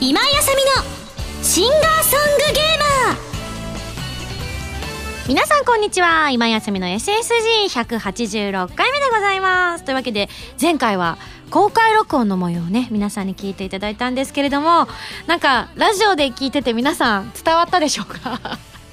今井あさみのシンガーソングゲーマー。皆さんこんにちは。今井あさみの SSG186 回目でございます。というわけで前回は公開録音の模様をね皆さんに聞いていただいたんですけれどもなんかラジオで聞いてて皆さん伝わったでしょうか？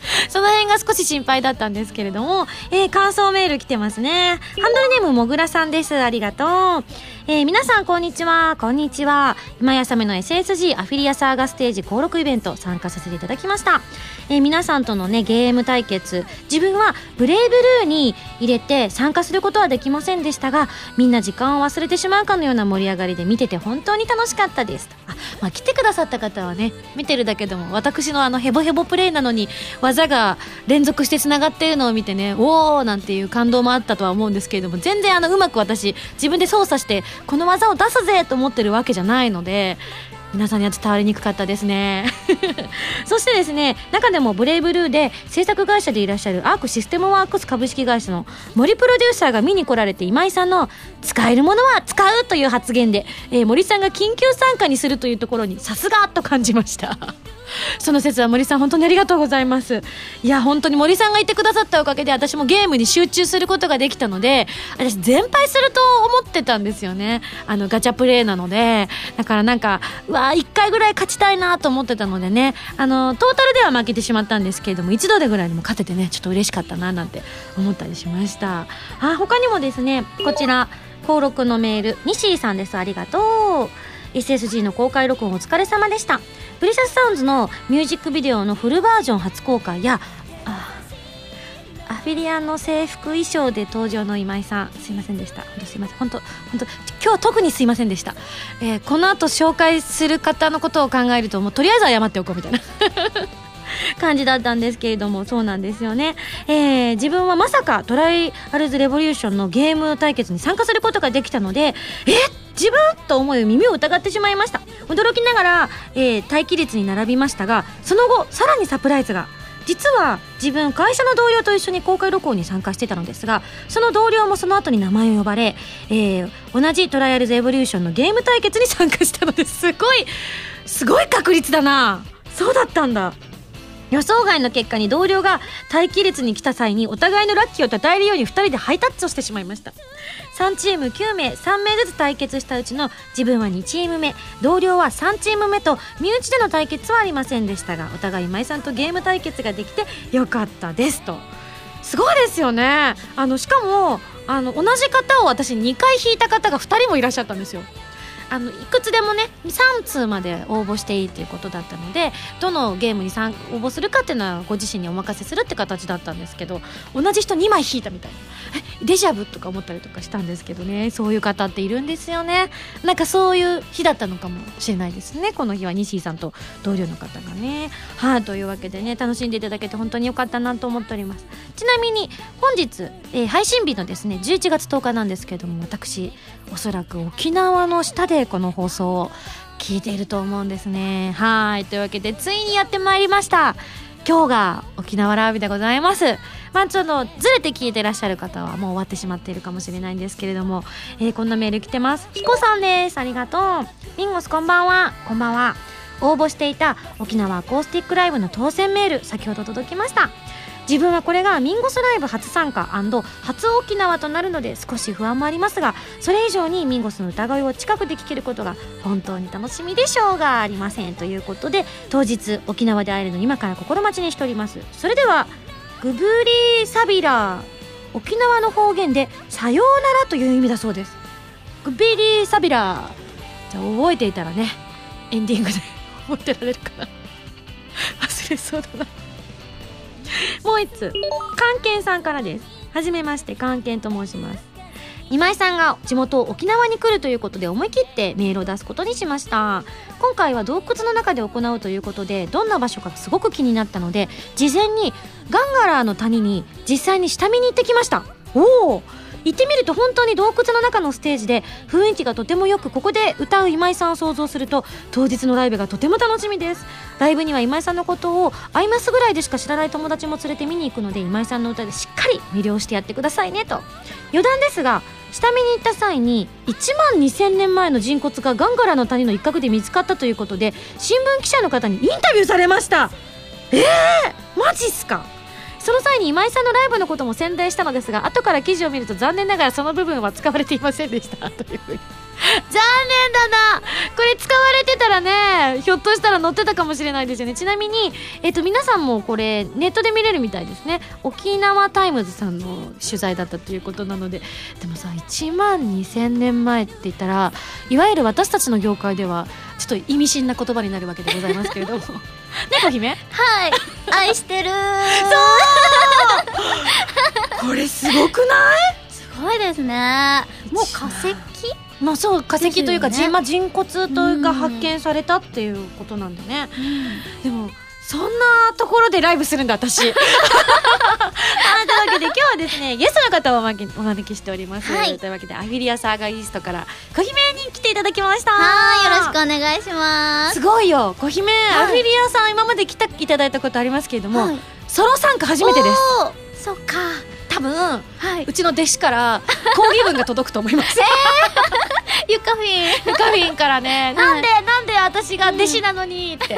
その辺が少し心配だったんですけれども、えー、感想メール来てますね。ハンドルネームもぐらさんです。ありがとう。えー、皆さんこんにちは。こんにちは。今やさめの SSG アフィリアサーガステージ登録イベント参加させていただきました。えー、皆さんとのね、ゲーム対決、自分はブレイブルーに入れて参加することはできませんでしたが、みんな時間を忘れてしまうかのような盛り上がりで見てて本当に楽しかったです。あ、まあ、来てくださった方はね、見てるだけでも私のあのヘボヘボプレイなのに技が連続してつながっているのを見てね、おーなんていう感動もあったとは思うんですけれども、全然あのうまく私自分で操作してこの技を出すぜと思ってるわけじゃないので皆さんには伝わりにくかったですね。そしてですね中でもブレイブルーで制作会社でいらっしゃるアークシステムワークス株式会社の森プロデューサーが見に来られて今井さんの使えるものは使うという発言で、えー、森さんが緊急参加にするというところにさすがと感じました。その説は森さん本当にありがとうございます。いや本当に森さんがいてくださったおかげで私もゲームに集中することができたので私全敗すると思ってたんですよね。あのガチャプレイなのでだからなんかうわ1回ぐらい勝ちたいなと思ってたのでね。あのトータルでは負けてしまったんですけれども一度でぐらいにも勝ててねちょっと嬉しかったななんて思ったりしました。あ他にもですねこちら登録のメール西井さんです。ありがとう。SSG の公開録音お疲れ様でした。プリシャスサウンズのミュージックビデオのフルバージョン初公開やアフィリアンの制服衣装で登場の今井さん。すいませんでした。本当すいません。本当本当今日特にすいませんでした、えー、この後紹介する方のことを考えるともうとりあえず謝っておこうみたいな。感じだったんですけれどもそうなんですよね、えー、自分はまさかトライアルズ・レボリューションのゲーム対決に参加することができたのでえっ自分と思い耳を疑ってしまいました。驚きながら、えー、待機列に並びましたがその後さらにサプライズが。実は自分会社の同僚と一緒に公開録音に参加してたのですがその同僚もその後に名前を呼ばれ、えー、同じトライアルズエボリューションのゲーム対決に参加したのですごいすごい確率だな。そうだったんだ。予想外の結果に同僚が待機列に来た際にお互いのラッキーを称えるように2人でハイタッチをしてしまいました。3チーム9名3名ずつ対決したうちの自分は2チーム目。同僚は3チーム目と身内での対決はありませんでしたがお互い今井さんとゲーム対決ができてよかったですと。すごいですよね。あのしかもあの同じ方を私2回引いた方が2人もいらっしゃったんですよ。あのいくつでもね3通まで応募していいということだったのでどのゲームに応募するかっていうのはご自身にお任せするって形だったんですけど同じ人2枚引いたみたいな。デジャブとか思ったりとかしたんですけどね。そういう方っているんですよね。なんかそういう日だったのかもしれないですね。この日は西井さんと同僚の方がね。はい、あ、というわけでね楽しんでいただけて本当に良かったなと思っております。ちなみに本日、えー、配信日のですね11月10日なんですけども私おそらく沖縄の下でこの放送を聞いていると思うんですね。はい。というわけでついにやってまいりました。今日が沖縄ラービでございます。まあちょっとずれて聞いてらっしゃる方はもう終わってしまっているかもしれないんですけれども、えー、こんなメール来てます。ひこさんです。ありがとう。ミンゴスこんばんは。こんばんは。応募していた沖縄アコースティックライブの当選メール先ほど届きました。自分はこれがミンゴスライブ初参加初沖縄となるので少し不安もありますがそれ以上にミンゴスの歌声を近くで聴けることが本当に楽しみでしょうがありませんということで当日沖縄で会えるの今から心待ちにしております。それではグブリサビラ沖縄の方言でさようならという意味だそうです。グビリサビラじゃあ覚えていたらねエンディングで覚えてられるかな。忘れそうだな。もう一つ関係さんからです。はじめまして関係と申します。今井さんが地元沖縄に来るということで思い切ってメールを出すことにしました。今回は洞窟の中で行うということでどんな場所かすごく気になったので事前にガンガラーの谷に実際に下見に行ってきました。おお行ってみると本当に洞窟の中のステージで雰囲気がとてもよくここで歌う今井さんを想像すると当日のライブがとても楽しみです。ライブには今井さんのことをアイマスぐらいでしか知らない友達も連れて見に行くので今井さんの歌でしっかり魅了してやってくださいねと。余談ですが下見に行った際に1万2000年前の人骨がガンガラの谷の一角で見つかったということで新聞記者の方にインタビューされました。えー、マジっすか？その際に今井さんのライブのことも宣伝したのですが後から記事を見ると残念ながらその部分は使われていませんでした。という残念だな。これ使われてたらねひょっとしたら載ってたかもしれないですよね。ちなみに、えっと、皆さんもこれネットで見れるみたいですね。沖縄タイムズさんの取材だったということなので。でもさ1万2000年前って言ったらいわゆる私たちの業界ではちょっと意味深な言葉になるわけでございますけれども。猫姫？はい。愛してる これすごくない？すごいですね。もう化石？まあそう化石というか、人まあ、人骨とが発見されたっていうことなんでね、でもそんなところでライブするんだ私。はいというわけで今日はですね ゲストの方をお招きお招きしております、はい。というわけでアフィリアサーガイーストから小姫に来ていただきました。はいよろしくお願いします。すごいよ。小姫、はい。アフィリアさん今まで来たいただいたことありますけれども、はい。ソロ参加初めてです。すそっか。多分はうちの弟子から 抗議文が届くと思いますゆかフィンゆかりんからね、なんでなんで私が弟子なのに。って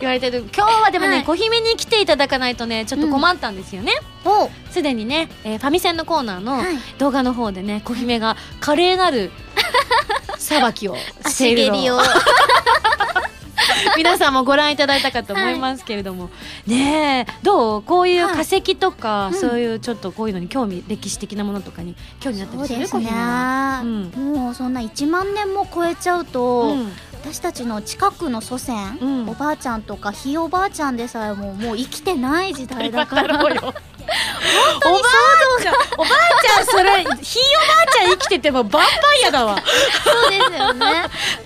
言われてる。今日はでもね、はい。小姫に来ていただかないとねちょっと困ったんですよね。お。すで、にね、えーファミセンのコーナーのはい。動画の方でね小姫が華麗なる さばきをしてい足るの 皆さんもご覧いただいたかと思いますけれども、ねえどう？こういう化石とか、うんそういうちょっとこういうのに興味歴史的なものとかに興味あったりする小そうですね。うん。もうそんな1万年も超えちゃうと、うん私たちの近くの祖先、うん。おばあちゃんとかひいおばあちゃんでさえももう生きてない時代だかだ。らおばあちゃんおばあちゃんそれひいおばあちゃん生きててもヴァンパイアだわ。そうですよね。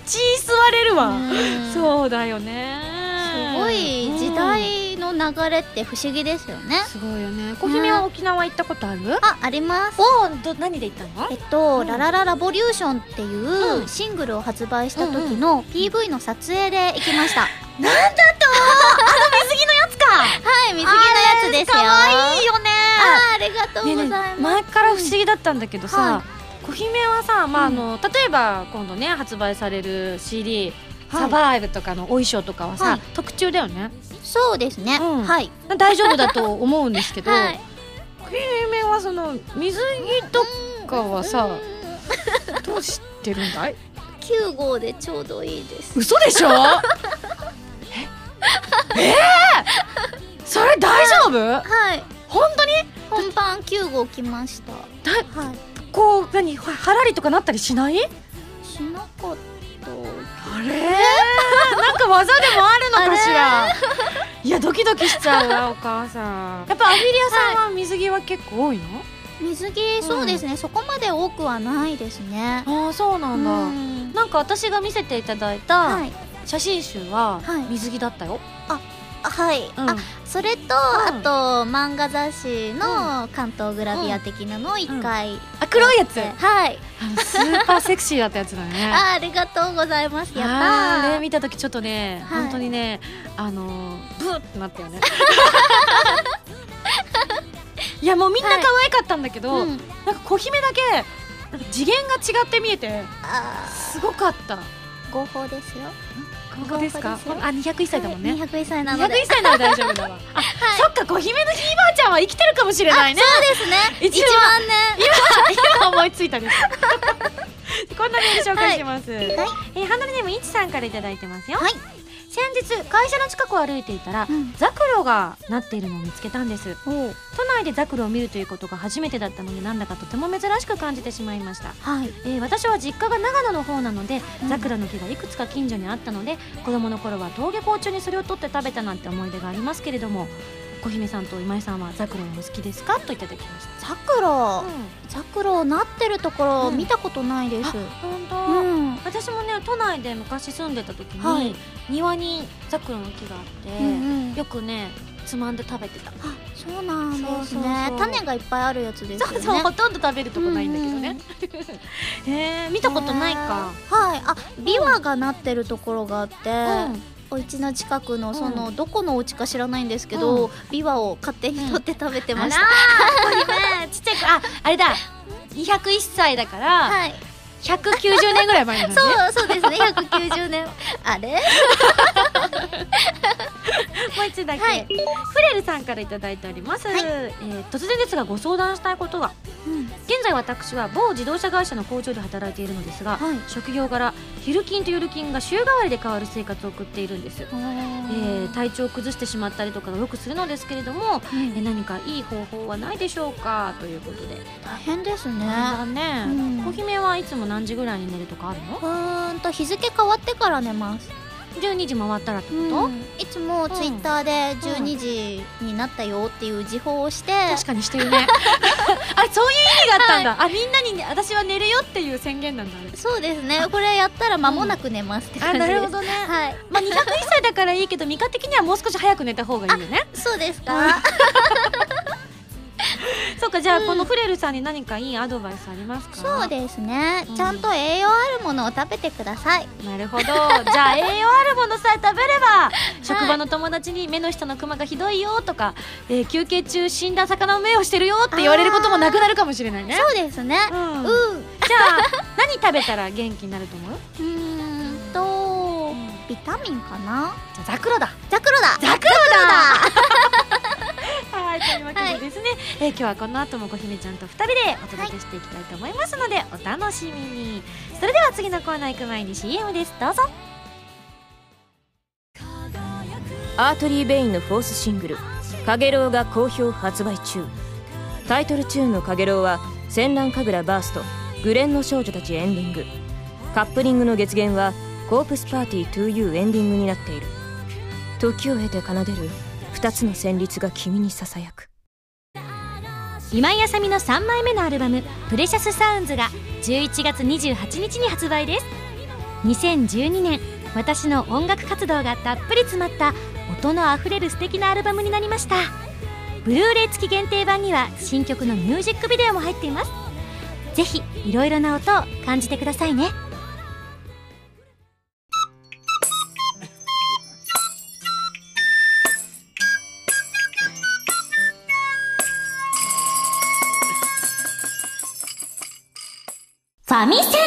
血吸われるわ。うん。そうだよね。すごい時代の流れって不思議ですよね、すごいよね。小姫は沖縄行ったことある？ああります。おおど何で行ったの？えっと、うん。ララララボリューションっていううん。シングルを発売した時の PV の撮影で行きました、なんだと？あの水着のやつか。はい水着のやつですよ。かわいいよね。あーありがとうございます、え前から不思議だったんだけどさ、は小姫はさ、まああうんの例えば今度ね発売される CD「はいサバイブ」とかのお衣装とかはさ、はい。特注だよね。そうですね、うん。はい。大丈夫だと思うんですけど、はい。小姫はその水着とかはさどうしてるんだい？9号でちょうどいいです。嘘でしょ？え？え？ーそれ大丈夫、はい。本当に？本番9号来ました。だはい。こう何ははらりとかなったりしない？しなかった。あれ？なんか技でもあるのかしら？いやドキドキしちゃうわお母さん。やっぱアフィリアさんは水着は結構多いの、水着そうですね、そこまで多くはないですね。ああそうなんだ、うん。なんか私が見せていただいたはい。写真集ははい。水着だったよ、あはい、うん。あそれと、ん。あと漫画雑誌の関東グラビア的なのを一回、あ黒いやつ？はい。あのスーパーセクシーだったやつだね。あありがとうございます。やったあれー見た時ちょっとね、はい。本当にねあのーブーってなったよね。いやもうみんな可愛かったんだけど、うん、なんか小姫だけ次元が違って見えてあすごかった。ー合法ですよここですか？合法ですよあ201歳だもんね、201歳な201ので。歳なら大丈夫だわ。あ、そっか小姫のひいばあちゃんは生きてるかもしれないね。そうですね。一1番万年今思いついたです こんなメール紹介します、はい。えーハンドルネームいちさんからいただいてますよ、はい先日会社の近くを歩いていたら、うん。ザクロがなっているのを見つけたんです。都内でザクロを見るということが初めてだったのでなんだかとても珍しく感じてしまいました。はい。えー私は実家が長野の方なので、うん。ザクラの木がいくつか近所にあったので子供の頃は登下校中にそれを取って食べたなんて思い出がありますけれども小姫さんと今井さんはザクロお好きですか？といただきました。ザクロ。うん。ザクロなってるところうん。見たことないです、本当、うん。私もね都内で昔住んでた時に、はい。庭にザクロの木があって、うんうん。よくねつまんで食べてた。あそうなんですね。そうそうそう。種がいっぱいあるやつですよね。そうそうほとんど食べるとこないんだけどね、へ え見たことないか、へーはい。あビワがなってるところがあって、うんお家の近くのその、うどこのお家か知らないんですけど、うん。ビワを勝手に取って食べてました、あらー小姫ちっちゃい子ああれだ。201歳だから、はい190年ぐらい前ね。そうそうですね。190年。あれ？もう一つだけ、はい。フレルさんからいただいております、はい。えー突然ですがご相談したいことは現在私は某自動車会社の工場で働いているのですが、はい。職業柄昼勤と夜勤が週替わりで変わる生活を送っているんです、えー体調を崩してしまったりとかよくするのですけれども、えー何かいい方法はないでしょうか？ということで。大変ですね。だね、うん。小姫はいつも何時ぐらいに寝るとかあるの？うーんと日付変わってから寝ます。12時回ったらってこと、いつもツイッターで12時になったよっていう時報をして、確かにしてるね。あそういう意味があったんだ、あみんなに、ね、私は寝るよっていう宣言なんだ。そうですね。これやったら間もなく寝ますって感じです、どね。はい。まあ201歳だからいいけどミカ的にはもう少し早く寝た方がいいよね。そうですかそうかじゃあ、うんこのフレルさんに何かいいアドバイスありますか？そうですね、うん。ちゃんと栄養あるものを食べてください。なるほど。じゃあ栄養あるものさえ食べれば 職場の友達に目の下のクマがひどいよとか、えー休憩中死んだ魚の目をしてるよって言われることもなくなるかもしれないね。そうですね。うん。うん。じゃあ何食べたら元気になると思う？うーんとビタミンかな？じゃあザクロだ。ザクロだ。ザクロだ。はいというわけでですね、えー今日はこの後も小姫ちゃんと2人でお届けしていきたいと思いますので、お楽しみに。それでは次のコーナー行く前に CM です。どうぞ。アートリー・ベインのフォースシングル「かげろう」が好評発売中。タイトルチューンの「かげろう」は戦乱神楽バーストグレンの少女たちエンディング。カップリングの月限はコープスパーティー 2U エンディングになっている。時を経て奏でる二つの旋律が君にささやく。今井あさみの3枚目のアルバム「プレシャスサウンズが11月28日に発売です。2012年私の音楽活動がたっぷり詰まった音のあふれる素敵なアルバムになりました。ブルーレイ付き限定版には新曲のミュージックビデオも入っています。ぜひいろいろな音を感じてくださいね。ファ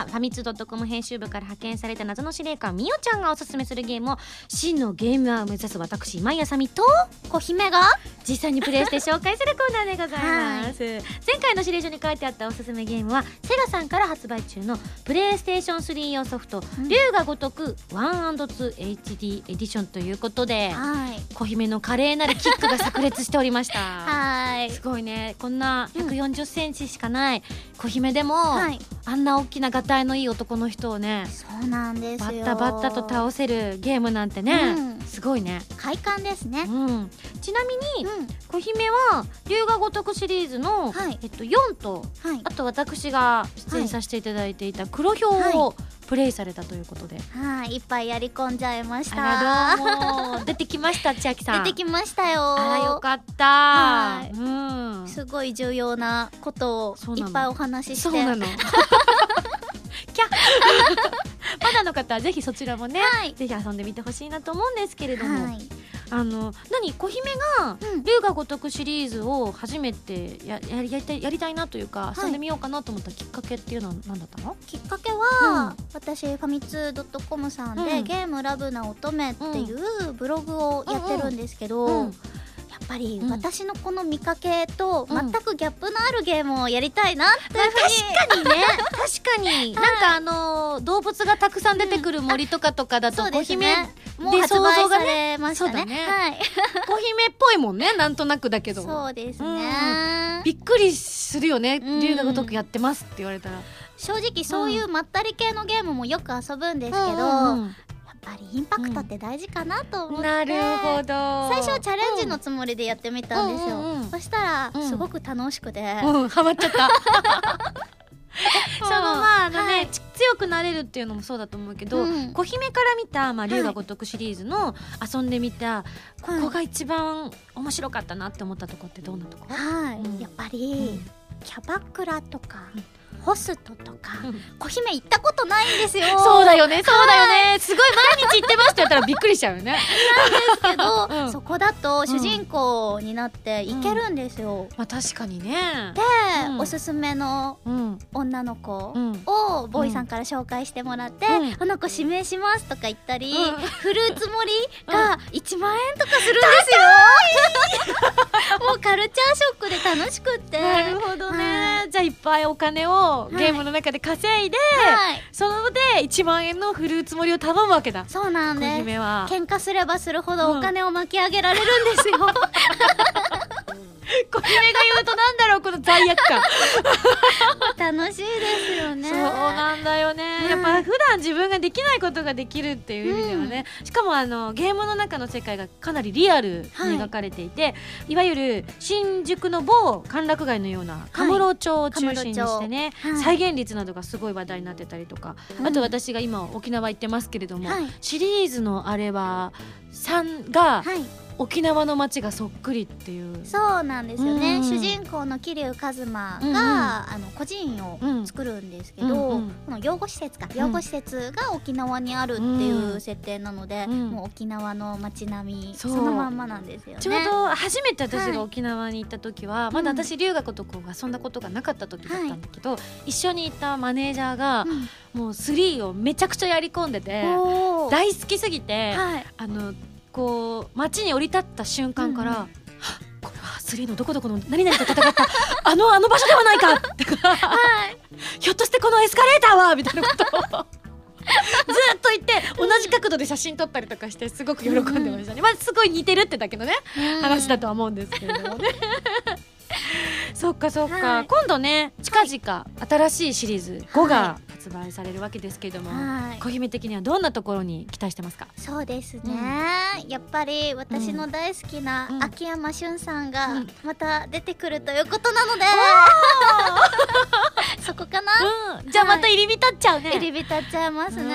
はファミツドットコム編集部から派遣された謎の司令官みおちゃんがおすすめするゲームを真のゲームアーを目指す私今井あさみと小姫が実際にプレイして紹介するコーナーでございます、前回の指令書に書いてあったおすすめゲームはセガさんから発売中のプレイステーション3用ソフト「うん。龍が如く 1&2HD エディション」ということではい。小姫の華麗なるキックが炸裂しておりました。はい。すごいね。こんな1 4 0センチしかない小姫でも、はい。あんな大きながたいのいい男の人をねそうなんですよ。バッタバッタと倒せるゲームなんてね、うん。すごいね、快感ですね。うん、ちなみにうん。小姫は龍が如くシリーズの、はい。えっと、4とはい。あと私が出演させていただいていた黒豹をプレイされたということで、はいいっぱいやり込んじゃいましあた 出てきました千秋さん。出てきましたよ。あらよかった。はい。うん。すごい重要なことをいのっぱいお話しして。そうなの キャ まだの方はぜひそちらもね、はい。ぜひ遊んでみてほしいなと思うんですけれども、はい。あの何？小姫がうん「龍が如く」シリーズを初めてややりやりたいやりたいなというかい。遊んでみようかなと思ったきっかけっていうのは何だったの、きっかけは、うん。私ファミツー .com さんで、うん。ゲームラブな乙女っていうブログをやってるんですけど、うん。やっぱりうん。私のこの見かけとうん。全くギャップのあるゲームをやりたいなっていうふうに、確かにね。確かに、なんかあのー動物がたくさん出てくる森とかとかだとそう小姫、もうで発売されましたね。ね。はい。小姫っぽいもんねなんとなくだけど。そうですね、びっくりするよねうん。龍が如くやってますって言われたら。正直そういうまったり系のゲームもよく遊ぶんですけど、うんやっぱりインパクトって大事かなと思って、なるほど。最初はチャレンジのつもりでやってみたんですよ、うんうんうん。そしたらうんすごく楽しくて、うん、ハマっちゃった。そのまああのね、はい。ち強くなれるっていうのもそうだと思うけど、うん。小姫から見た、まあ、龍が如くシリーズの遊んでみた、ここが一番面白かったなって思ったとこってどんなとこ、はい、うん。やっぱり、キャバクラとか、ホストとかうん。小姫行ったことないんですよ。そうだよねそうだよね。すごい毎日行ってますって言ったらびっくりしちゃうよね。ですけど、うん。そこだと主人公になって行けるんですよ、まあ確かにね。で、うん。おすすめのうん。女の子うん。をボーイさんから紹介してもらって、うん。この子指名しますとか言ったり、うん。フルーツ盛りが1万円とかするんですよ。もうカルチャーショックで楽しくって。なるほどね、はじゃあいっぱいお金をい。ゲームの中で稼いで、はい。そので1万円のフルーツ盛りを頼むわけだ。そうなん小です。姫は。喧嘩すればするほどお金を巻き上げられるんですよ、小姫が言うとなんだろうこの罪悪感。楽しいですよね。そうなんだよね、うん。やっぱ普段自分ができないことができるっていう意味ではね、しかもあのゲームの中の世界がかなりリアルに描かれていて、い、わゆる新宿の某歓楽街のようなカムロ町を中心にしてね、はい。再現率などがすごい話題になってたりとか、うん。あと私が今沖縄行ってますけれども、はい。シリーズのあれは3がはい沖縄の街がそっくりっていう。そうなんですよね、うん。主人公の桐生一馬が、うんうん。あの個人を作るんですけど、うんうん。この養護施設か養護施設が沖縄にあるっていう設定なので、うん。もう沖縄の街並みそそうのまんまなんですよね。ちょうど初めて私はいが沖縄に行った時は、まだ私留学とかが遊んだことがなかった時だったんだけど、一緒にいたマネージャーが、もう3をめちゃくちゃやり込んでて大好きすぎて、はい。あのこう街に降り立った瞬間から、うんうん。はっこれは3のどこどこの何々と戦った あのあの場所ではないかとか、ひょっとしてこのエスカレーターはみたいなことを。ずっと言って同じ角度で写真撮ったりとかしてすごく喜んでましたね、まあすごい似てるってだけのねうん。話だとは思うんですけれどもね。そっかそっか、はい。今度ね近々新しいシリーズ5が発売されるわけですけれども、はい。小姫的にはどんなところに期待してますか？そうですね、やっぱり私の大好きなうん。秋山俊さんがうん。また出てくるということなので、そこかな、うん。じゃあまた入り浸っちゃうね、入り浸っちゃいますね。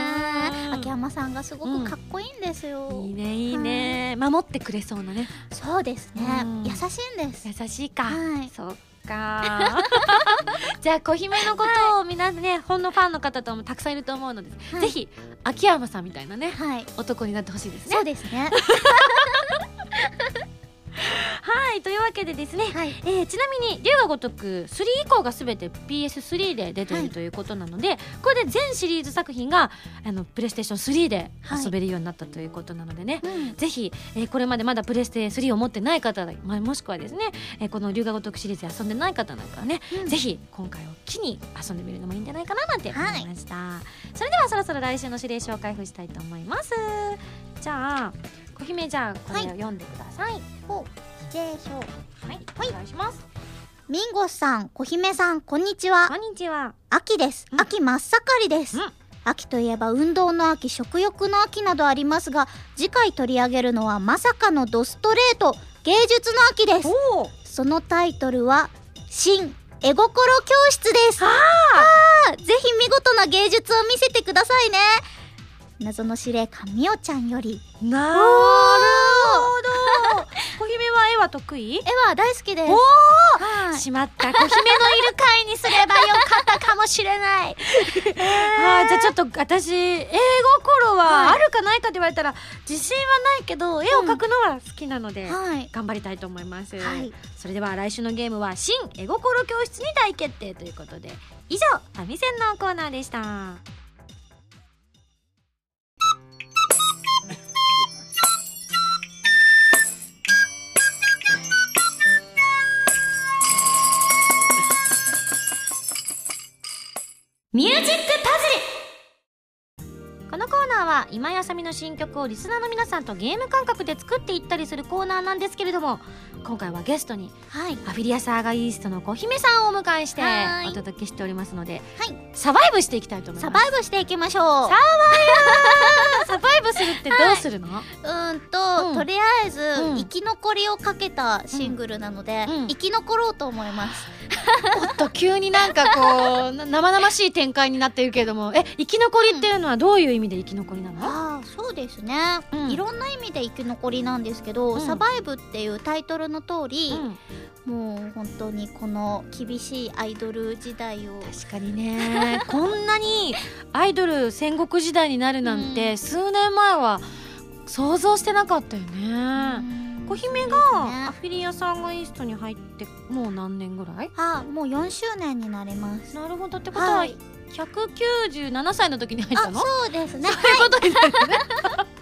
うん。秋山さんがすごくかっこいいんですよ、いいねいいね、守ってくれそうなね。そうですね、うん。優しいんです。優しいか、はい。そっか？じゃあ小姫のことをみんなねほんのファンの方ともたくさんいると思うので、はい。ぜひ秋山さんみたいなねはい。男になってほしいですね。そうですね はいというわけでですね、はい。えーちなみに龍が如く3以降がすべて PS3 で出ていはい。るということなので、これで全シリーズ作品があのプレイステーション3で遊べるようになったということなのでね、うんぜひ、えーこれまでまだプレステ3を持ってない方、まあ、もしくはですね、えーこの龍が如くシリーズで遊んでない方なんかはね、うん。ぜひ今回を機に遊んでみるのもいいんじゃないかななんて思いました、それではそろそろ来週の指令書を開封したいと思いますじゃあ小姫じゃあこれを読んでください。ほう指令書はい、お願いします。ミンゴスさん小姫さんこんにちは。こんにちは。秋です。うん。秋真っ盛りです、うん。秋といえば運動の秋食欲の秋などありますが次回取り上げるのはまさかのドストレート芸術の秋です。そのタイトルは新絵心教室です。あー。ぜひ見事な芸術を見せてくださいね謎の司令官みおちゃんより。なるほど。小姫は絵は得意？絵は大好きです。おはい。しまった。小姫のいる回にすればよかったかもしれない、あーじゃあちょっと私英心ははい。あるかないかって言われたら自信はないけど絵を描くのは好きなので、はい。頑張りたいと思います、はい。それでは来週のゲームは新絵心教室に大決定ということで以上ファミセンのコーナーでしたミュージックパズル。このコーナーは今井あさみの新曲をリスナーの皆さんとゲーム感覚で作っていったりするコーナーなんですけれども今回はゲストにはい。アフィリアサーガイーストの小姫さんをお迎えしてはい。お届けしておりますのではい。サバイブしていきたいと思います。サバイブしていきましょう。さサバイブするってどうするの、うんと、うん。とりあえず、うん。生き残りをかけたシングルなので、うん。生き残ろうと思いますおっと急になんかこうな生々しい展開になってるけれども。え生き残りっていうのはどういう意味で生き残りなの？のああそうですね、うん。いろんな意味で生き残りなんですけど、うん。サバイブっていうタイトルの通り、うん。もう本当にこの厳しいアイドル時代を確かにね。こんなにアイドル戦国時代になるなんて、うん。数年前は想像してなかったよね、小姫がアフィリアさんがイーストに入ってもう何年ぐらい？あもう4周年になります。なるほど。ってことは、はい。197歳の時に入ったあのそうですね。そういうことになるね。はい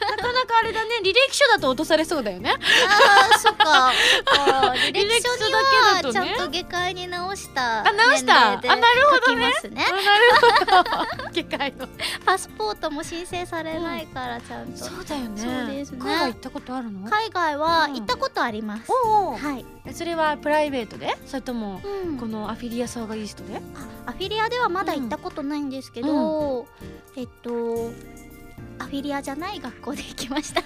なかなかあれだね。履歴書だと落とされそうだよね。あーそっか。そっか履歴書にはちゃんと下界に直したあ直した？あなるほどね。なるほど。機械のパスポートも申請されないからちゃんと、そうだよね。そうですね。海外行ったことあるの？海外はうん行ったことあります、おうおうはい、えそれはプライベートで？それともうん。このアフィリアサーガイーストで？あアフィリアではまだ行ったことないんですけど、えっとアフィリアじゃない学校で行きました。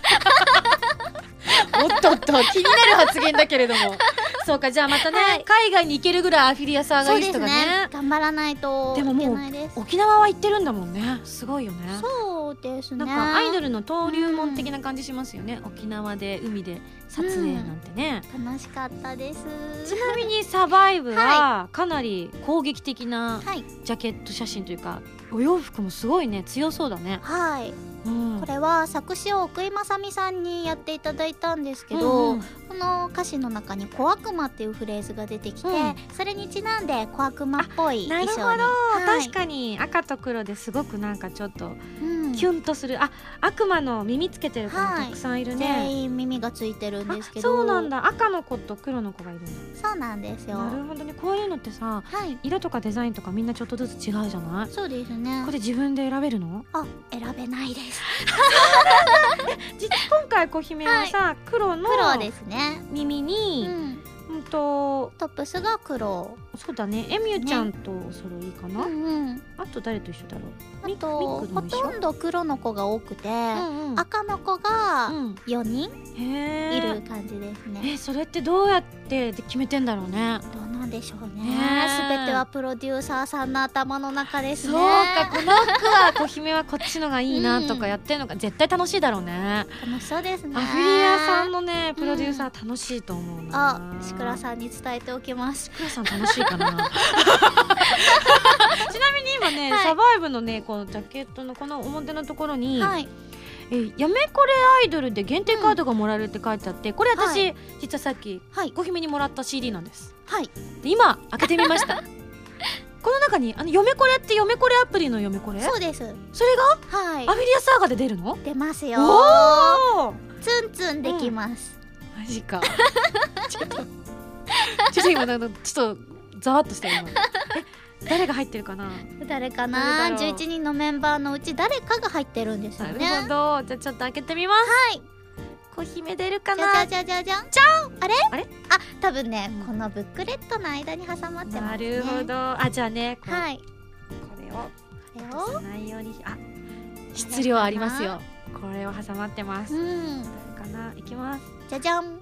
おっとっと気になる発言だけれども。そうかじゃあまたね、はい。海外に行けるぐらいアフィリアサーガそうですイーストがね。ね頑張らないといけでももうないです沖縄は行ってるんだもんね。すごいよね。そうですね。なんかアイドルの登竜門的な感じしますよね、沖縄で海で撮影なんてね、楽しかったです。ちなみにサバイブはかなり攻撃的なはい。ジャケット写真というかお洋服もすごいね強そうだね、はいうん、これは作詞を奥井正美さんにやっていただいたんですけど、うんうんこの歌詞の中に「小悪魔」っていうフレーズが出てきて、うん。それにちなんで小悪魔っぽいなる衣ほど、装に、はい。確かに赤と黒ですごくなんかちょっとうん。キュンとする、あ悪魔の耳つけてる子もはい。たくさんいるね、全員耳がついてるんですけど。あそうなんだ。赤の子と黒の子がいるんそうなんですよ。だなるほどね。こういうのってさはい。色とかデザインとかみんなちょっとずつ違うじゃない？そうですね。これ自分で選べるの？あ選べないです 実今回小姫はさ、黒の黒ですね。耳うに、ん。うん、とトップスが黒そうだね。エミューちゃんとお揃いかうな、んうん。あと誰と一緒だろう？あミとほとんど黒の子が多くて、うんうん。赤の子がうん。4人へいるえ感じですね、えそれってどうやって決めてんだろうね。どうなんでしょうね。ねえ。すべてはプロデューサーさんの頭の中ですそうねかこの服は小姫はこっちのがいいなとかやってるのが絶対楽しいだろうね、楽しそうですね。アフィリアさんのねプロデューサー楽しいと思うな、あシクラさんに伝えておきます。シクラさん楽しいかな。ちなみに今ね、はい。サバイブのねこのジャケットのこの表のところに、はい。えやめこれアイドルで限定カードがもらえるって書いてあってこれ私、は実はさっきはい。小姫にもらった CD なんです。はい。で今開けてみました。この中にあの嫁これって嫁これアプリの嫁これ？そうです。それが？はい。アフィリアサーガで出るの？出ますよ。おおツンツンできます、マジか。ちょっと。ちょっと今なんかちょっとざわっとした今え誰が入ってるかな？誰か誰なだろう？11人のメンバーのうち誰かが入ってるんですよなるねほど。じゃあちょっと開けてみます。はい。小姫出るかな？じゃじゃじゃじゃん。じゃんあれ？あれ？あ多分ね、うん。このブックレットの間に挟まってますなねるほど。あじゃあねこ,、はい。これをこれを？ないようにあ質量ありますよ。これを挟まってます。う誰んかな？いきます。じゃじゃん。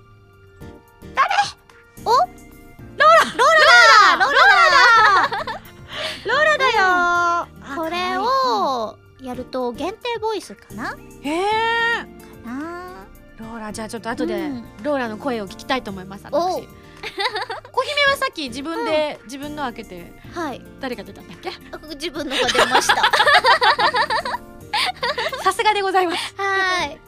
誰？お？ローラ！ローラだ。ローラだ。ローラだよ。あこれをやると限定ボイスかな？へえ。な？ローラじゃあちょっと後でうん。ローラの声を聞きたいと思いますお。私。小姫はさっき自分で、自分の開けてはい。誰が出たんだっけ？あ自分のが出ました さすがでございます。はい。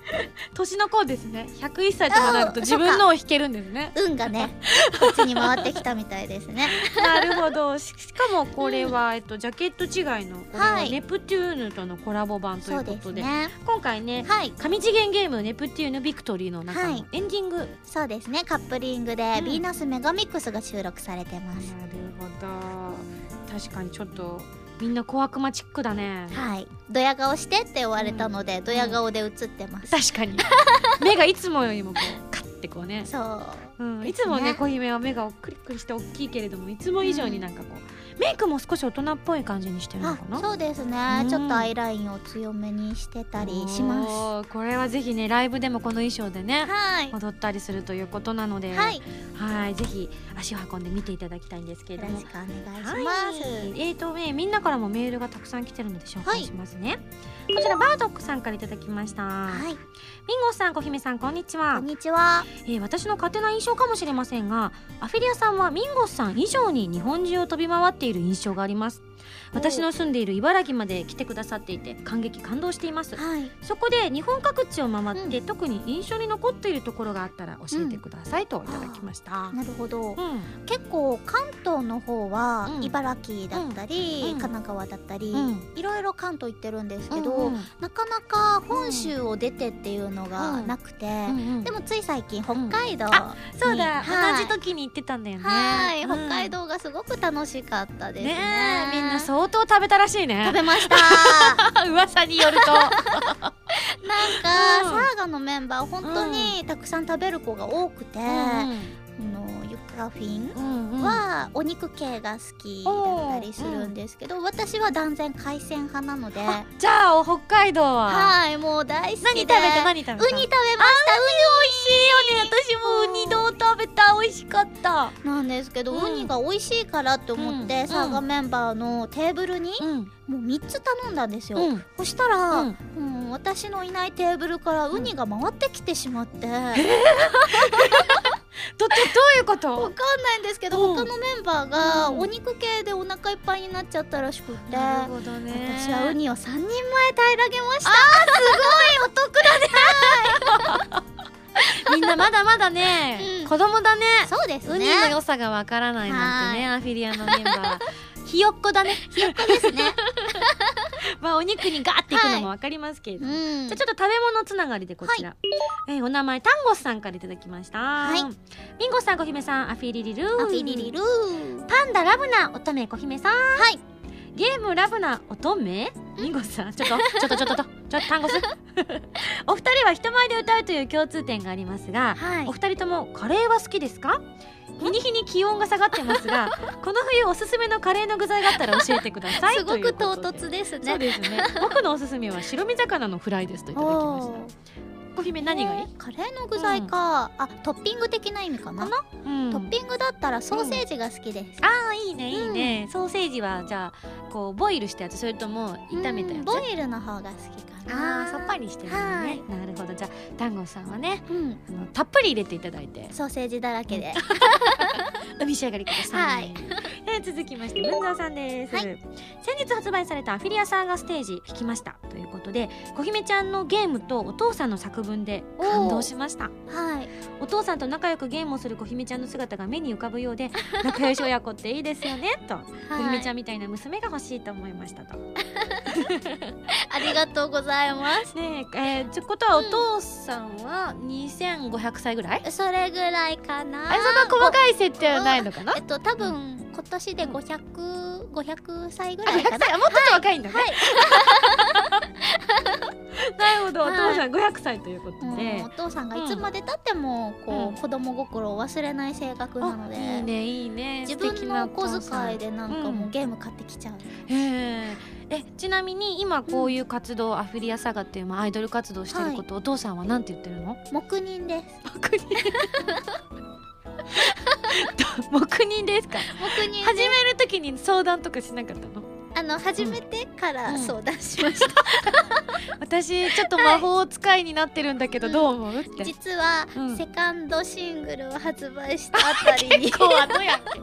年の子ですね。101歳とかなると自分のを弾けるんですね。運がね こっちに回ってきたみたいですね。なるほど。ししかもこれは、えっと、ジャケット違いのこれははい。ネプテューヌとのコラボ版といそううことで,、ですね。今回ねはい。神次元ゲームネプテューヌビクトリーの中のはい。エンディング、なるそうですね。カップリングで、うん。ヴィーナスメガミックスが収録されてます。ほど。確かにちょっとみんな小悪魔チックだね。はい。ドヤ顔してって言われたので、ドヤ顔で映ってます、確かに。目がいつもよりもこうカッてこうね、そう。うん、いつもね。小姫は目がクリックリして大きいけれどもいつも以上になんかこう、メイクも少し大人っぽい感じにしてるのあかな？そうですね、うん。ちょっとアイラインを強めにしてたりします。すこれはぜひねライブでもこの衣装でねはい。踊ったりするということなのではい。はいぜひ足を運んで見ていただきたいんですけれども。よろしくお願いします、はい、えーとねみんなからもメールがたくさん来てるので紹はい介しますね、こちらバードックさんからいただきました、はい、ミンゴスさん小姫さんこんにちは。こんにちは。えー私の勝手な印象かもしれませんがアフィリアさんはミンゴスさん以上に日本中を飛び回っている印象があります私の住んでいる茨城まで来てくださっていて感激感動しています。はい。そこで日本各地を回って、う特に印象に残っているところがあったら教えてくださいといただきました、なるほど、うん。結構関東の方はうん茨城だったり、うん。神奈川だったり、うん。いろいろ関東行ってるんですけど、うんうん。なかなか本州を出てっていうのがなくて、うんうん。でもつい最近北海道そうだ、はい。同じ時に行ってたんだよね。はい、うん。北海道がすごく楽しかったですね。みんな相当食べたらしいね。食べました。噂によると。なんか、うん。サーガのメンバー本当にたくさん食べる子が多くて、あのユカフィンうんうん。はお肉系が好きだったりするんですけど、私は断然海鮮派なので。はじゃあ北海道は、いもう大好きで。何食べた何食べた？ウニ食べました美味しい。よね私もウニ丼食べた。美味しかった。ウニなんですけど、うん。ウニが美味しいからって思って、うん。サーガメンバーのテーブルにうん。もう3つ頼んだんですよ、うん。そしたら、うん。うん私のいないテーブルからウニが回ってきてしまって、わどど どういうこと？かんないんですけど、うん。他のメンバーがうん。お肉系でお腹いっぱいになっちゃったらしくって、なるほどね。私はウニを3人前平らげました。みんなまだまだね、うん。子供だね。そうですね。ウニの良さがわからないなんてねはアフィリアのメンバーひよっこだね。ひよっこですね。まあお肉にガーっていくのもわかりますけれども、うん。じゃあちょっと食べ物つながりでこちら、えーお名前タンゴスさんからいただきました。はい。ミンゴスさん小姫さんアフィリリルー。アフィリリルパンダラブな乙女小姫さん。はい。ゲームラブな乙女？ミンゴスさん。ちょっとちょっとちょっとちょっとちょっとタンゴスお二人は人前で歌うという共通点がありますが、はいお二人ともカレーは好きですか日に日に気温が下がってますが この冬おすすめのカレーの具材があったら教えてください。すごく唐突ですね。そうですね。僕のおすすめは白身魚のフライですといただきました。小姫何がいい、カレーの具材か、あトッピング的な意味かな。うん。トッピングだったらソーセージが好きです、ああいいねいいね、ソーセージはじゃあこうボイルしたやつそれとも炒めたやつ？うんボイルの方が好きかなあーさっぱりしてるのね、はい。なるほど。じゃあダンゴさんはねうん。あのたっぷり入れていただいて。ソーセージだらけで。お召し上がりください、はい。えー続きまして文沢さんです、はい。先日発売されたアフィリアサーガステージ弾きました。ということで小姫ちゃんのゲームとお父さんの作文で感動しました。はい。お父さんと仲良くゲームをする小姫ちゃんの姿が目に浮かぶようで 仲良し親子っていいですよね。と小姫ちゃんみたいな娘が欲しいと思いましたと。ありがとうございますねええー、ってことはお父さんは2500歳ぐらい、それぐらいかな。あれそんな細かい設定はないのかな？えっと多分今年で500、500歳ぐあらいか500なもっと若いんだね、はい。なるほど、はい。お父さん500歳ということもうでお、父さんがいつまでたってもこう、うん。子供心を忘れない性格なので。あいいねいいね。自分のお小遣いでなんかもうゲーム買ってきちゃう、へええちなみに今こういう活動、アフィリアサガっていうまあアイドル活動してること、お父さんはなんて言ってるの？黙認です。黙認。黙認ですか？黙認始める時に相談とかしなかったの？あの始めてからうん。相談しました、私ちょっと魔法使いになってるんだけどどう思う？って、実は、うん。セカンドシングルを発売したあたりに。結構あのやんけ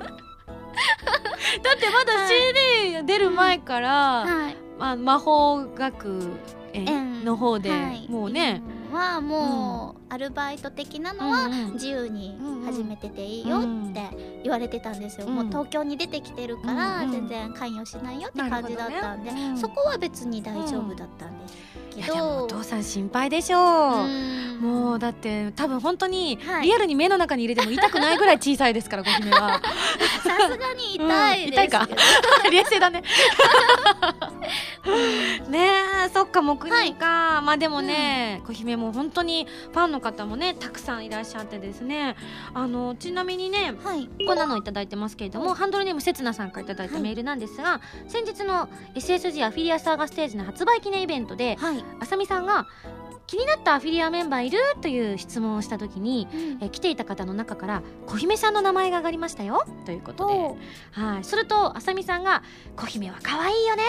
だってまだ CD 出る前から、はい。まあ、魔法学園園の方で、はい。もうね、うんはもう、アルバイト的なのは自由に始めてていいよって言われてたんですよ、うん。もう東京に出てきてるから全然関与しないよって感じだったんで、そこは別に大丈夫だったんですけいやでもど、お父さん心配でしょう、うん。もうだって多分本当にはい。リアルに目の中に入れても痛くないぐらい小さいですから、ご姫は。さすがに痛いうん痛いか？冷静だね。ねえそっか木人か、まあでもね、小姫も本当にファンの方もねたくさんいらっしゃってですね。あのちなみにねはい。こんなのいただいてますけれどもハンドルネームせつなさんからいただいたメールなんですが、先日の SSG アフィリアサーガステージの発売記念イベントではい、あさみさんが気になったアフィリアメンバーいるという質問をした時にえ来ていた方の中から小姫さんの名前が上がりましたよ。ということで。おはい、するとあさみさんが「小姫は可愛いよね。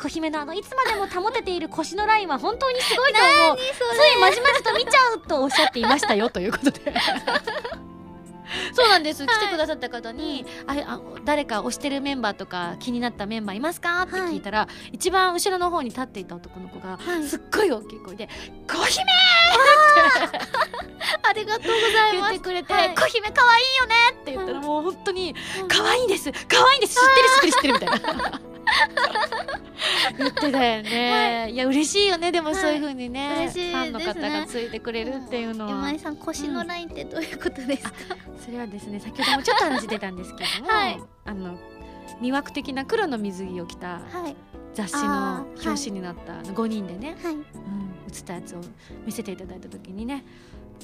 小姫のあのいつまでも保てている腰のラインは本当にすごいと思う。ついまじまじと見ちゃう」とおっしゃっていましたよ。ということで。そうなんです、来てくださった方に、ああ誰か推してるメンバーとか気になったメンバーいますか？って聞いたら、一番後ろの方に立っていた男の子が、はい。すっごい大きい声で「小姫!」ありがとうござい言ます。ってくれて「はい小姫可愛いよね!」って言ったらもう本当に「可愛いんです。可愛いんです。知ってる知ってる知ってる」みたいな。言ってたよね、い、や嬉しいよね。でもはいそういう風にね、嬉しいですね。ファンの方がついてくれるっていうのは、今井さん腰のラインってどういうことですか、それはですね先ほどもちょっと話出たんですけども、はい。あの魅惑的な黒の水着を着たはい。雑誌あのー表紙になった5人でね、はい。うん、写ったやつを見せていただいた時にね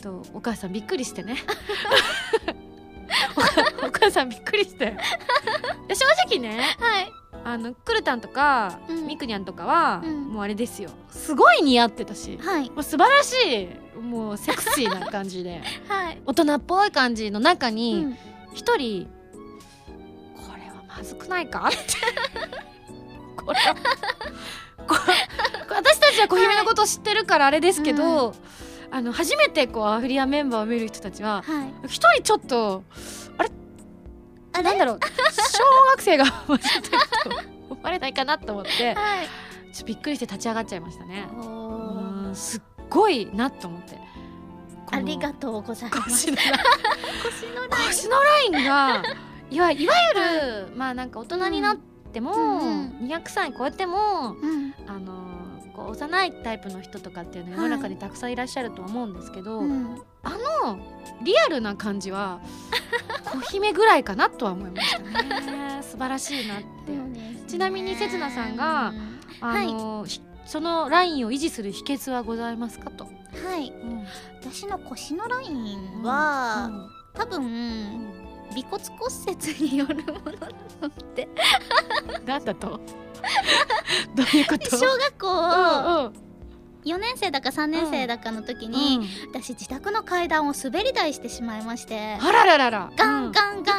とお母さんびっくりしてね。お母さんびっくりしてで正直ねはいあのクルタンとか、うん。ミクニャンとかは、うん。もうあれですよ。すごい似合ってたし。はい。もう素晴らしいもうセクシーな感じで。はい、大人っぽい感じの中うにん。一、人これはまずくないか？っ てこれはこれ私たちは小姫のこと知ってるからあれですけど、あの初めてこうアフリアメンバーを見る人たちははい。一人ちょっとなんだろう。小学生が混じってると思われないかなと思って。はい。ちょっとびっくりして立ち上がっちゃいましたね。すっごいなと思って。ありがとうございます。腰のライン。がいわい。わゆる、まあなんか大人になっても、うんうん。200歳超えてもうん。あのこう幼いタイプの人とかっていうのは世の中にたくさんいらっしゃるとは思うんですけど、うん。あのリアルな感じは 小姫ぐらいかなとは思いましたね。素晴らしいなって、ね。ちなみにせつなさんがうんあの、ひそのラインを維持する秘訣はございますかと、はい。うん。私の腰のラインは、多分うん。尾骨骨折によるものなのでうんなんだと。どういうこと？小学校うんうん4年生だか3年生だかの時に、私自宅の階段を滑り台してしまいましてあらららら。ガンガンガンガンっ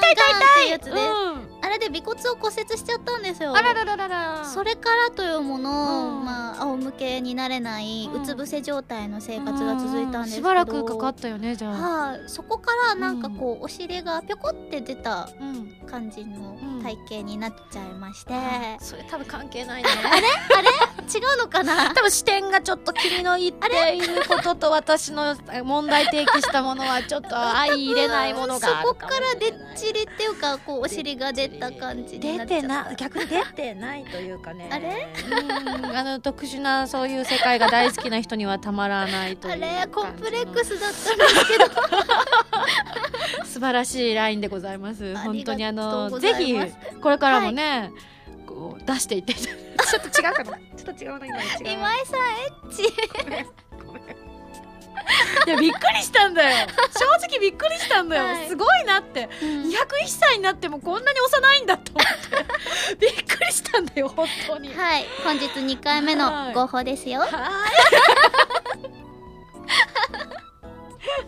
ていうやつで、うん。あれで尾骨を骨折しちゃったんですよ。あららららら。それからというもの、うん。まあ仰向けになれない、ううんつ伏せ状態の生活が続いたんですけど。しばらくかかったよねじゃあ、はい、そこからなんかこう、お尻がぴょこって出たうん。感じのうん体型になっちゃいまして、それ多分関係ないね違うのかな？多分視点がちょっと君の言っていることと私の問題提起したものはちょっと相入れないものがあるそこからでっちりっていうかこうお尻が出た感じにな出っちゃった。てな逆に出てないというかね。あれ？うん。あの特殊なそういう世界が大好きな人にはたまらないというあれ？コンプレックスだったんですけど素晴らしいラインでございます。あ本当にあのぜひこれからもね、こう出していって。ちょっと違うかな。ちょっと違うな今の違うな今井さんエッチ。いやびっくりしたんだよ。正直びっくりしたんだよ、はい。すごいなって。うん。201歳になってもこんなに幼いんだと思って。びっくりしたんだよ本当に。はい。本日2回目の合法ですよ。はい。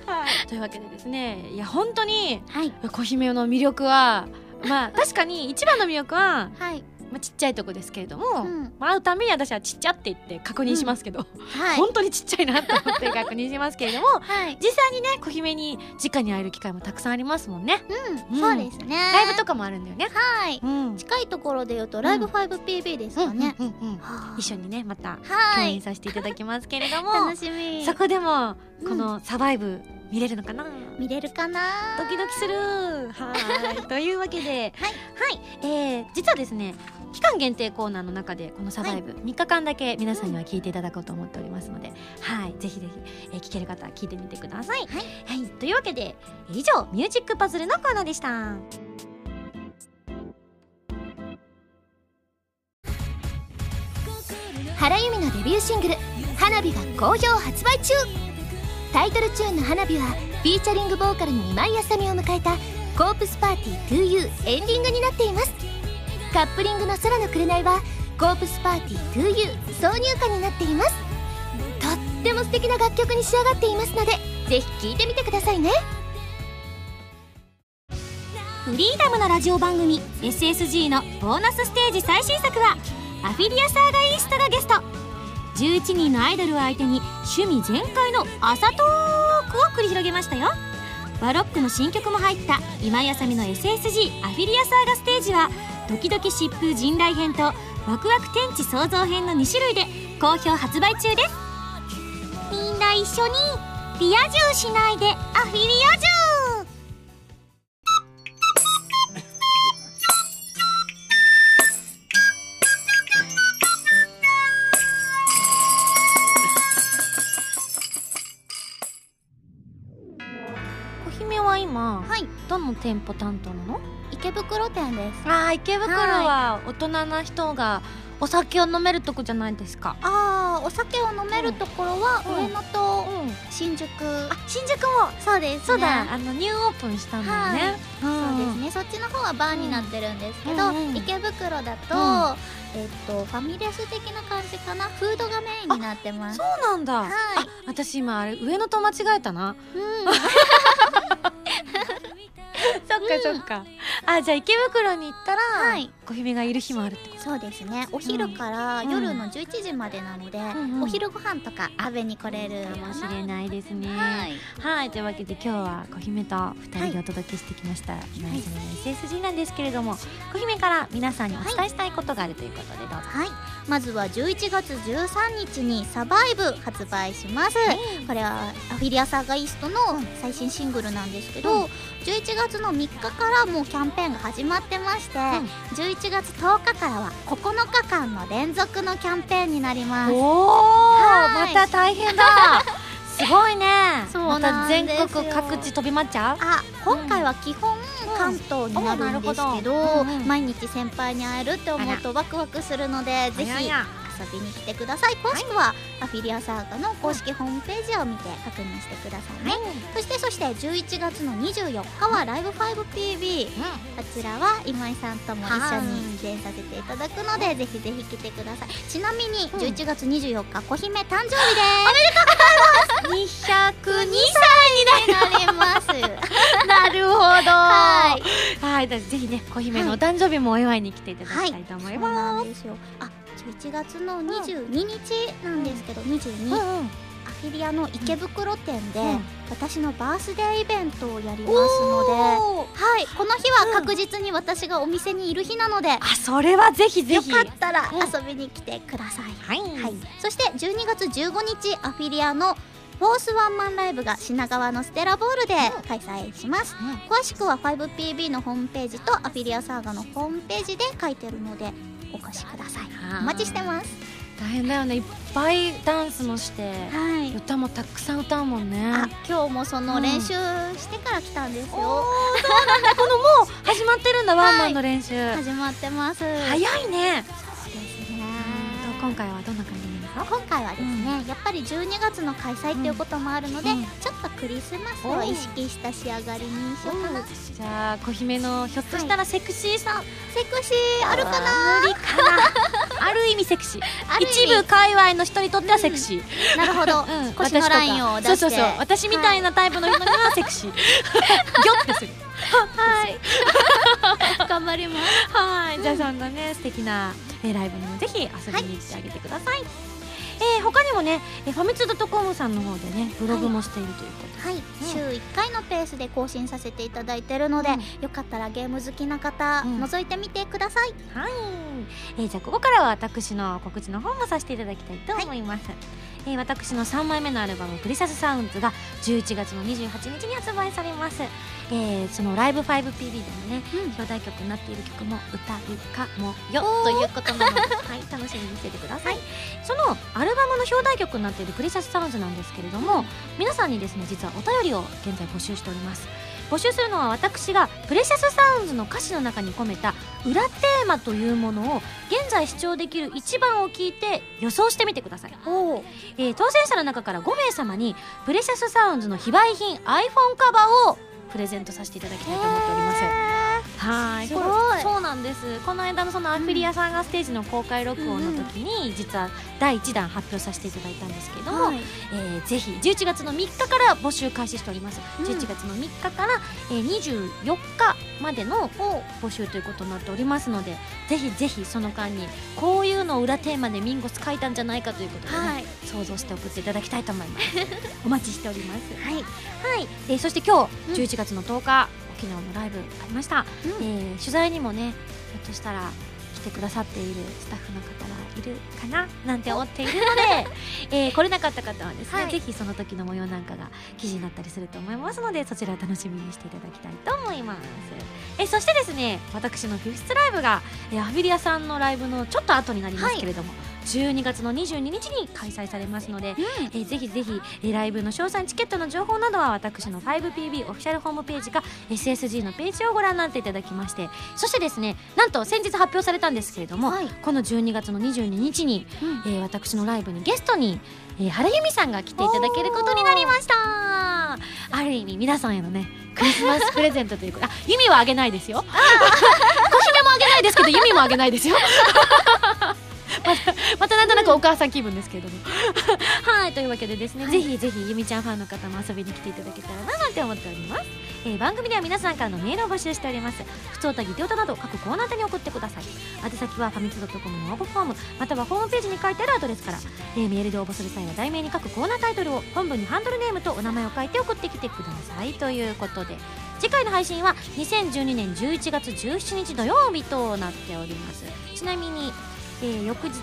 はい。というわけでですねいや本当にはい。小姫の魅力はまあ確かに一番の魅力は、はいまあ、ちっちゃいとこですけれども、うん。まあ会うために私はちっちゃって言って確認しますけど、はい。本当にちっちゃいなと思って確認しますけれども はい。実際にね小姫に直に会える機会もたくさんありますもんね。うん、うん。そうですね。ライブとかもあるんだよね。はい。うん。近いところで言うとライブ 5PB ですかね、うんうんうんうん。はあ一緒にねまた共はい演させていただきますけれども、楽しみ。そこでもうん。このサバイブ見れるのかな、見れるかな？ドキドキするはい。というわけで。はい、はい。えー、実はですね期間限定コーナーの中でこのサバイブ、3日間だけ皆さんには聞いていただこうと思っておりますので、はいぜひぜひ、えー聞ける方は聞いてみてください、はい。というわけで以上ミュージックパズルのコーナーでした。原由美のデビューシングル「花火」が好評発売中。タイトルチューンの「花火」はフィーチャリングボーカルに今井あさみを迎えた「コープスパーティー 2U」エンディングになっていますカップリングの「空の紅」は「コープスパーティー 2U」挿入歌になっています。とっても素敵な楽曲に仕上がっていますのでぜひ聴いてみてくださいね。フリーダムのラジオ番組 SSG のボーナスステージ最新作はアフィリアサーガイーストがゲスト。11人のアイドルを相手に趣味全開の朝トークを繰り広げましたよ。バロックの新曲も入った今井あさみの SSG アフィリアサーガステージはドキドキ疾風陣雷編とワクワク天地創造編の2種類で好評発売中です。みんな一緒にリア充しないでアフィリア充小 姫は今はい。どの店舗担当なの？池袋店です。あー池袋は大人な人がお酒を飲めるとこじゃないですか。ああお酒を飲めるところはうん。上野とうん。新宿。あ新宿も？そうですね。そうだ。あのニューオープンしたんだよね、そうですね。ねそっちの方はバーになってるんですけど、池袋だと、えっとファミレス的な感じかな？フードがメインになってます。そうなんだ、はい。あ私今あれ上野と間違えたな。うん。そっかそっか、あじゃあ池袋に行ったら、はい。小姫がいる日もあるってこと？そうですね。お昼から夜の11時までなので、んうん。お昼ご飯とか食べに来れるかもしれないですね。はい。はいというわけで今日は小姫と2人でお届けしてきました「今泉の SSG」なんですけれども小姫から皆さんにお伝えしたいことがあるということでどうぞ、はい。まずは11月13日に「サバイブ」発売します、これはアフィリアサーガイーストの最新シングルなんですけど、11月の3日からもうキャンペーンが始まってまして、11月10日からは9日間の連続のキャンペーンになります。おおはい。また大変だ。すごいね。そうなんです。よまた全国各地飛び回っちゃう？あ今回は基本関東になるんですけど,、うん。うん。毎日先輩に会えるって思うとワクワクするのでぜひ遊びに来てください。詳しくはアフィリアサーガの公式ホームページを見て確認してくださいね、そしてそして11月の24日はライブ 5PB こちらは今井さんとも一緒に出演させていただくのでぜひぜひ来てください。ちなみに11月24日小姫誕生日です。202歳になります。なるほど。ははい。はい。ぜひね小姫のお誕生日もお祝いに来ていただきたいと思います、んですよ。あ11月の22日なんですけど、22、うんうん。アフィリアの池袋店で、うん。私のバースデーイベントをやりますのではい。この日は確実に私がお店にいる日なので、あそれはぜひぜよひかったらうん。遊びに来てください、はい、はい、そして12月15日アフィリアのフォースワンマンライブが品川のステラボールで開催します、詳しくは 5PB のホームページとアフィリアサーガのホームページで書いてるのでお越しください。お待ちしてます。大変だよね。いっぱいダンスもしてはい。歌もたくさん歌うもんね。あ今日もその練習してから来たんですよ、そうなんだ。このもう始まってるんだ、ワンマンの練習。始まってます。早いね。そうですね。今回はどんな感じ？今回はですね、やっぱり12月の開催っていうこともあるので、うん。ちょっとクリスマスを意識した仕上がりにしようかな、じゃあ小姫のひょっとしたらセクシーさ、セクシーあるかな？あ る意味セクシー。一部界隈の人にとってはセクシー、なるほど、うん。腰のラインを出して。そうそうそう。私みたいなタイプの人にはセクシー。ギョってする。はい。頑張ります。はい、じゃあそんなね素敵な、えーライブにもぜひ遊びに行ってあげてください、えー他にもね、えーファミツー .com さんの方でねブログもしているということはい、週1回のペースで更新させていただいてるので、うん。よかったらゲーム好きな方、うん。覗いてみてください。はい、えーじゃあここからは私の告知の方もさせていただきたいと思います、えー私の3枚目のアルバム「 Precious Sounds」が11月の28日に発売されます、えーそのライブ 5PB でもね、表題曲になっている曲も歌うかもよということなので、はい、楽しみにしててください、そのアルバムの表題曲になっている「プリサスサウンズ」なんですけれども皆さんにですね実はお便りを現在募集しております。募集するのは私がプレシャスサウンズの歌詞の中に込めた裏テーマというものを現在視聴できる1番を聞いて予想してみてください、えー当選者の中から5名様にプレシャスサウンズの非売品 iPhone カバーをプレゼントさせていただきたいと思っておりますはい。すごい。これそうなんです。この間のそのアフィリアさんがステージの公開録音の時に実は第1弾発表させていただいたんですけども、はい。えーぜひ11月の3日から募集開始しております、うん。11月の3日から、えー24日までの募集ということになっておりますのでぜひぜひその間にこういうのを裏テーマでミンゴス書いたんじゃないかということで、ねはい。想像して送っていただきたいと思います。お待ちしております。はい。はい、えーそして今うん。日11月の10日、沖縄のライブありました、うん。えー取材にもねひょっとしたら来てくださっているスタッフの方がいるかななんて思っているので、えー来れなかった方はですね、はい。ぜひその時の模様なんかが記事になったりすると思いますのでそちらを楽しみにしていただきたいと思います。えーそしてですね私のフィフスライブが、えーアフィリアさんのライブのちょっと後になりますけれども、12月の22日に開催されますので、えーぜひぜひ、えーライブの詳細チケットの情報などは私の 5PB オフィシャルホームページか SSG のページをご覧になっていただきましてそしてですねなんと先日発表されたんですけれども、はい。この12月の22日に、うん。えー私のライブにゲストに、えー原由美さんが来ていただけることになりました。ある意味皆さんへのねクリスマスプレゼントということあ由美はあげないですよ。小姫 もあげないですけど由美もあげないですよ またまたなんとなくお母さん気分ですけれども。はいというわけでですね、はい。ぜひぜひゆみちゃんファンの方も遊びに来ていただけたらななんて思っております、えー番組では皆さんからのメールを募集しております。普通たぎておたなど各コーナーに送ってください宛先はファミツドットコムの応募フォームまたはホームページに書いてあるアドレスから、えーメールで応募する際は題名に書くコーナータイトルを本文にハンドルネームとお名前を書いて送ってきてくださいということで次回の配信は2012年11月17日土曜日となっております。ちなみに、えー翌日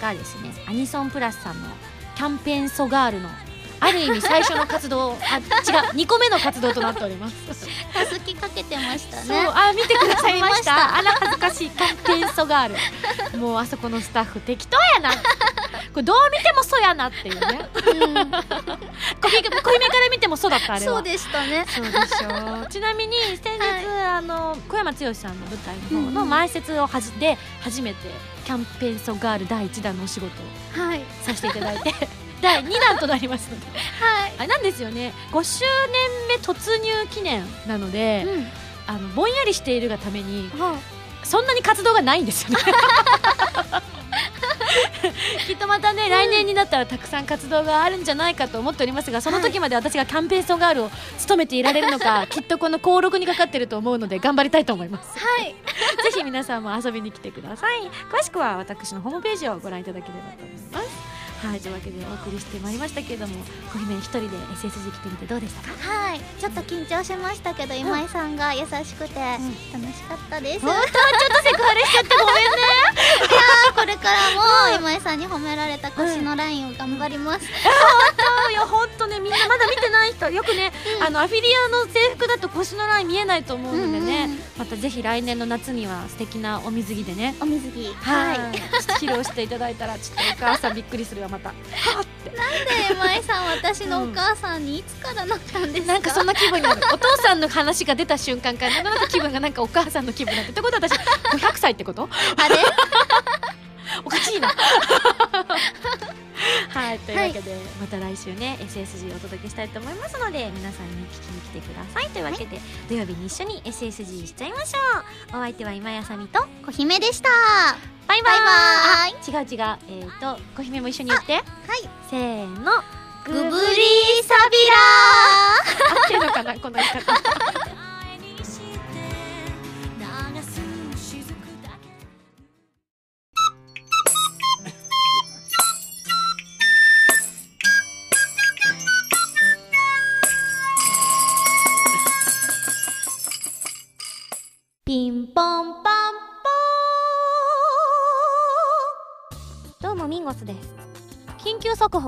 がですねアニソンプラスさんのキャンペーンソガールのある意味最初の活動あ違う 2個目の活動となっております。たすきかけてましたそうねあ見てくださいました。た。あら恥ずかしいキャンペーンソガールもうあそこのスタッフ適当やな。これどう見てもそうやなっていうね。うん。小姫から見てもそうだったあれは。そうでしたね。そうでしょう。ちなみに先日、はい。あの小山剛さんの舞台の方の前説をはじで初めてキャンペーンソガール第1弾のお仕事をはい。させていただいて第2弾となりますので。はい。あれなんですよね。5周年目突入記念なので、うん。あのぼんやりしているがためにはそんなに活動がないんですよね。きっとまたね、来年になったらたくさん活動があるんじゃないかと思っておりますがその時まで私がキャンペーンソンガールを務めていられるのか きっとこの登録にかかってると思うので頑張りたいと思います。はい。ぜひ皆さんも遊びに来てください。詳しくは私のホームページをご覧いただければと思いますはいというわけでお送りしてまいりましたけれども小姫一人で SSG 来てみてどうでしたか？はいちょっと緊張しましたけど今井さんが優しくて楽しかったです、本当ちょっとセクハラしちゃってごめんねこれからも今井さんに褒められた腰のラインを頑張ります、いや本当ね。みんなまだ見てない人。よくね、あのアフィリアの制服だと腰のライン見えないと思うのでね、うんうんまたぜひ来年の夏には素敵なお水着でね。お水着。はい、披露していただいたらちょっとお母さんびっくりするわまた。はあって。で今井さん私のお母さんにいつからなったんですか、なんかそんな気分になる。お父さんの話が出た瞬間からなんとなく気分がなんかお母さんの気分になって。ってことは私500歳ってこと？あれ？おかしいな。はいというわけで、また来週ね SSG をお届けしたいと思いますので皆さんに聞きに来てください。というわけで、土曜日に一緒に SSG しちゃいましょう。お相手は今やさみと小姫でした。バイバイ。違う違う。えっ、ー、と小姫も一緒に言って。はい。せーの。グブリーサビラ合ってるのかなこの言い方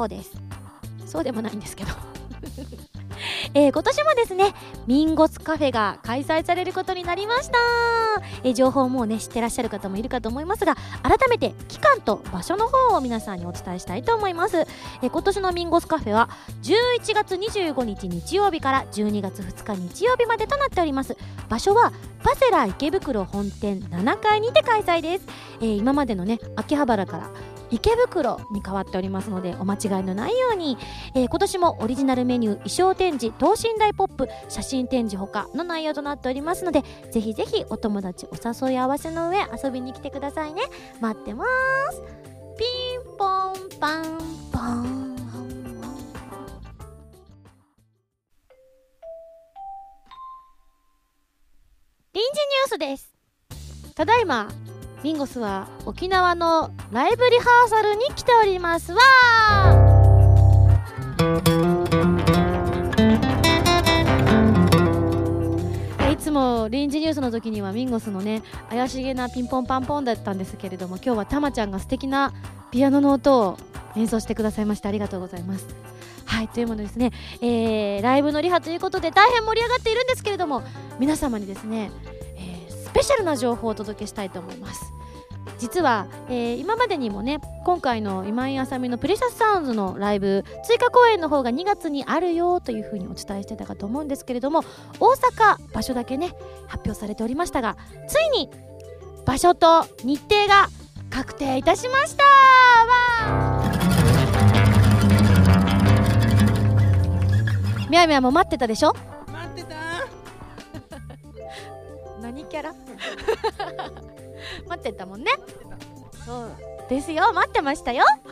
です緊急速報です。そうでもないんですけど。えー今年もですねミンゴスカフェが開催されることになりました、えー情報もね知ってらっしゃる方もいるかと思いますが改めて期間と場所の方を皆さんにお伝えしたいと思います、えー今年のミンゴスカフェは11月25日日曜日から12月2日日曜日までとなっております。場所はパセラ池袋本店7階にて開催です、え今までのね秋葉原から池袋に変わっておりますのでお間違いのないように、えー今年もオリジナルメニュー衣装展示等身大ポップ写真展示ほかの内容となっておりますのでぜひぜひお友達お誘い合わせの上遊びに来てくださいね。待ってます。ピンポンパンポン。臨時ニュースです。ただいまミンゴスは沖縄のライブリハーサルに来ております。わいつも臨時ニュースの時にはミンゴスのね怪しげなピンポンパンポンだったんですけれども今日はたまちゃんが素敵なピアノの音を演奏してくださいましてありがとうございます。はいというものですね、えーライブのリハということで大変盛り上がっているんですけれども皆様にですね、ペシャルな情報をお届けしたいと思います。実は、えー今までにもね今回の今井あさみのプレシャスサウンズのライブ追加公演の方が2月にあるよというふうにお伝えしてたかと思うんですけれども大阪場所だけね発表されておりましたがついに場所と日程が確定いたしました。わー。みやみやも待ってたでしょ？何キャラ？待ってたもんね。そうですよ。待ってましたよ。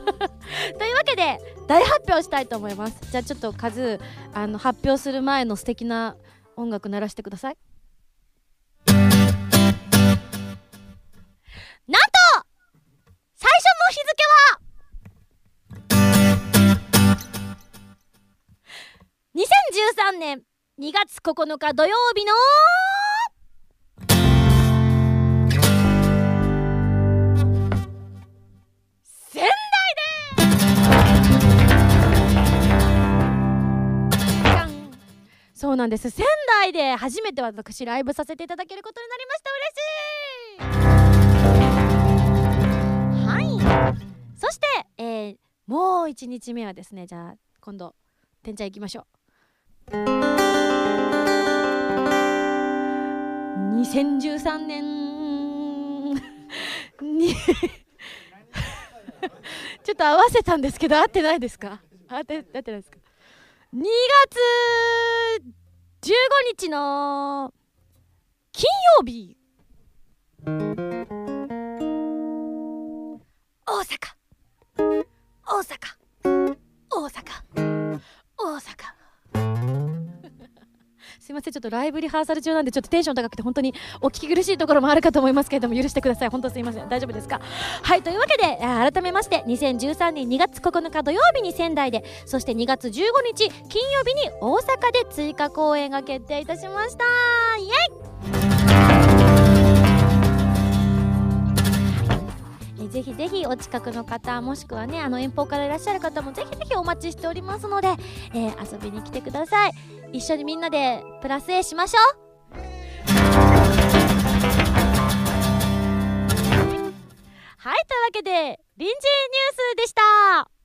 というわけで大発表したいと思います。じゃあちょっとカズーあの発表する前の素敵な音楽鳴らしてください。なんと最初の日付は2013年2月9日土曜日のそうなんです。仙台で初めて私ライブさせていただけることになりました。嬉しい。はい。そして、えーもう1日目はですねじゃあ今度てんちゃん行きましょう。2013年にちょっと合わせたんですけど合ってないですか？合って合ってないですか？2月15日の金曜日。大阪大阪。大阪。大阪。すいませんちょっとライブリハーサル中なんでちょっとテンション高くて本当にお聞き苦しいところもあるかと思いますけれども許してください。本当すいません。大丈夫ですか？はいというわけで改めまして2013年2月9日土曜日に仙台でそして2月15日金曜日に大阪で追加公演が決定いたしました。イエイ！ーぜひぜひお近くの方もしくはねあの遠方からいらっしゃる方もぜひぜひお待ちしておりますので、えー遊びに来てください。一緒にみんなでプラス A しましょう。はいというわけで臨時ニュースでした。